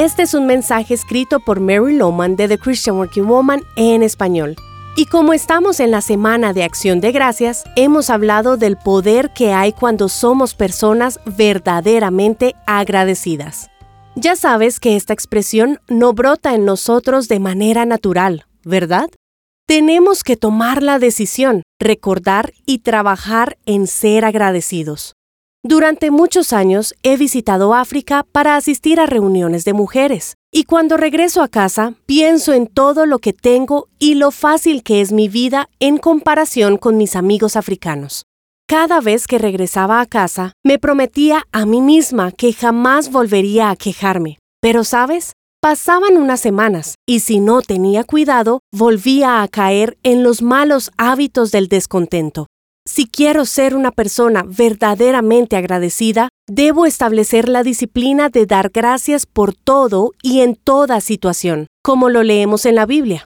Este es un mensaje escrito por Mary Loman de The Christian Working Woman en español. Y como estamos en la semana de acción de gracias, hemos hablado del poder que hay cuando somos personas verdaderamente agradecidas. Ya sabes que esta expresión no brota en nosotros de manera natural, ¿verdad? Tenemos que tomar la decisión, recordar y trabajar en ser agradecidos. Durante muchos años he visitado África para asistir a reuniones de mujeres, y cuando regreso a casa pienso en todo lo que tengo y lo fácil que es mi vida en comparación con mis amigos africanos. Cada vez que regresaba a casa me prometía a mí misma que jamás volvería a quejarme. Pero sabes, pasaban unas semanas y si no tenía cuidado volvía a caer en los malos hábitos del descontento. Si quiero ser una persona verdaderamente agradecida, debo establecer la disciplina de dar gracias por todo y en toda situación, como lo leemos en la Biblia.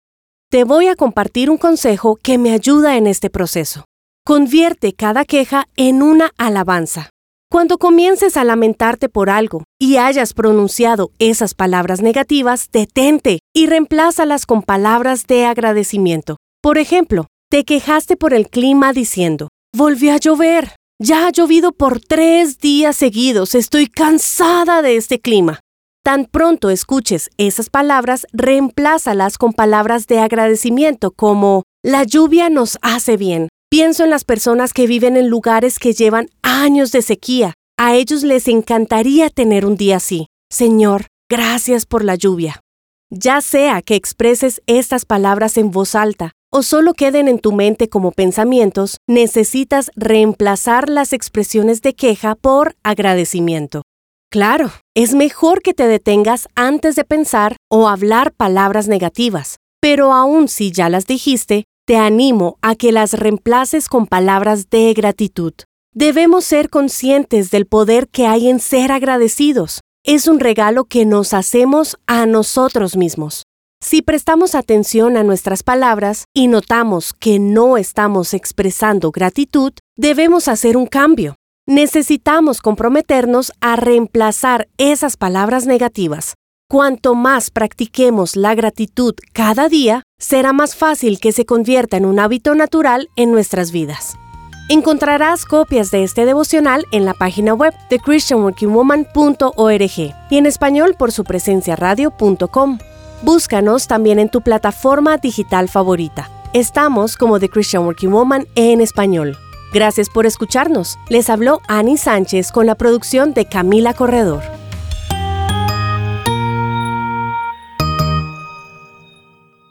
Te voy a compartir un consejo que me ayuda en este proceso. Convierte cada queja en una alabanza. Cuando comiences a lamentarte por algo y hayas pronunciado esas palabras negativas, detente y reemplázalas con palabras de agradecimiento. Por ejemplo, te quejaste por el clima diciendo, Volvió a llover. Ya ha llovido por tres días seguidos. Estoy cansada de este clima. Tan pronto escuches esas palabras, reemplázalas con palabras de agradecimiento como la lluvia nos hace bien. Pienso en las personas que viven en lugares que llevan años de sequía. A ellos les encantaría tener un día así. Señor, gracias por la lluvia. Ya sea que expreses estas palabras en voz alta o solo queden en tu mente como pensamientos, necesitas reemplazar las expresiones de queja por agradecimiento. Claro, es mejor que te detengas antes de pensar o hablar palabras negativas, pero aun si ya las dijiste, te animo a que las reemplaces con palabras de gratitud. Debemos ser conscientes del poder que hay en ser agradecidos. Es un regalo que nos hacemos a nosotros mismos. Si prestamos atención a nuestras palabras y notamos que no estamos expresando gratitud, debemos hacer un cambio. Necesitamos comprometernos a reemplazar esas palabras negativas. Cuanto más practiquemos la gratitud cada día, será más fácil que se convierta en un hábito natural en nuestras vidas. Encontrarás copias de este devocional en la página web de christianworkingwoman.org y en español por su presencia radio.com. Búscanos también en tu plataforma digital favorita. Estamos como The Christian Working Woman en español. Gracias por escucharnos. Les habló Annie Sánchez con la producción de Camila Corredor.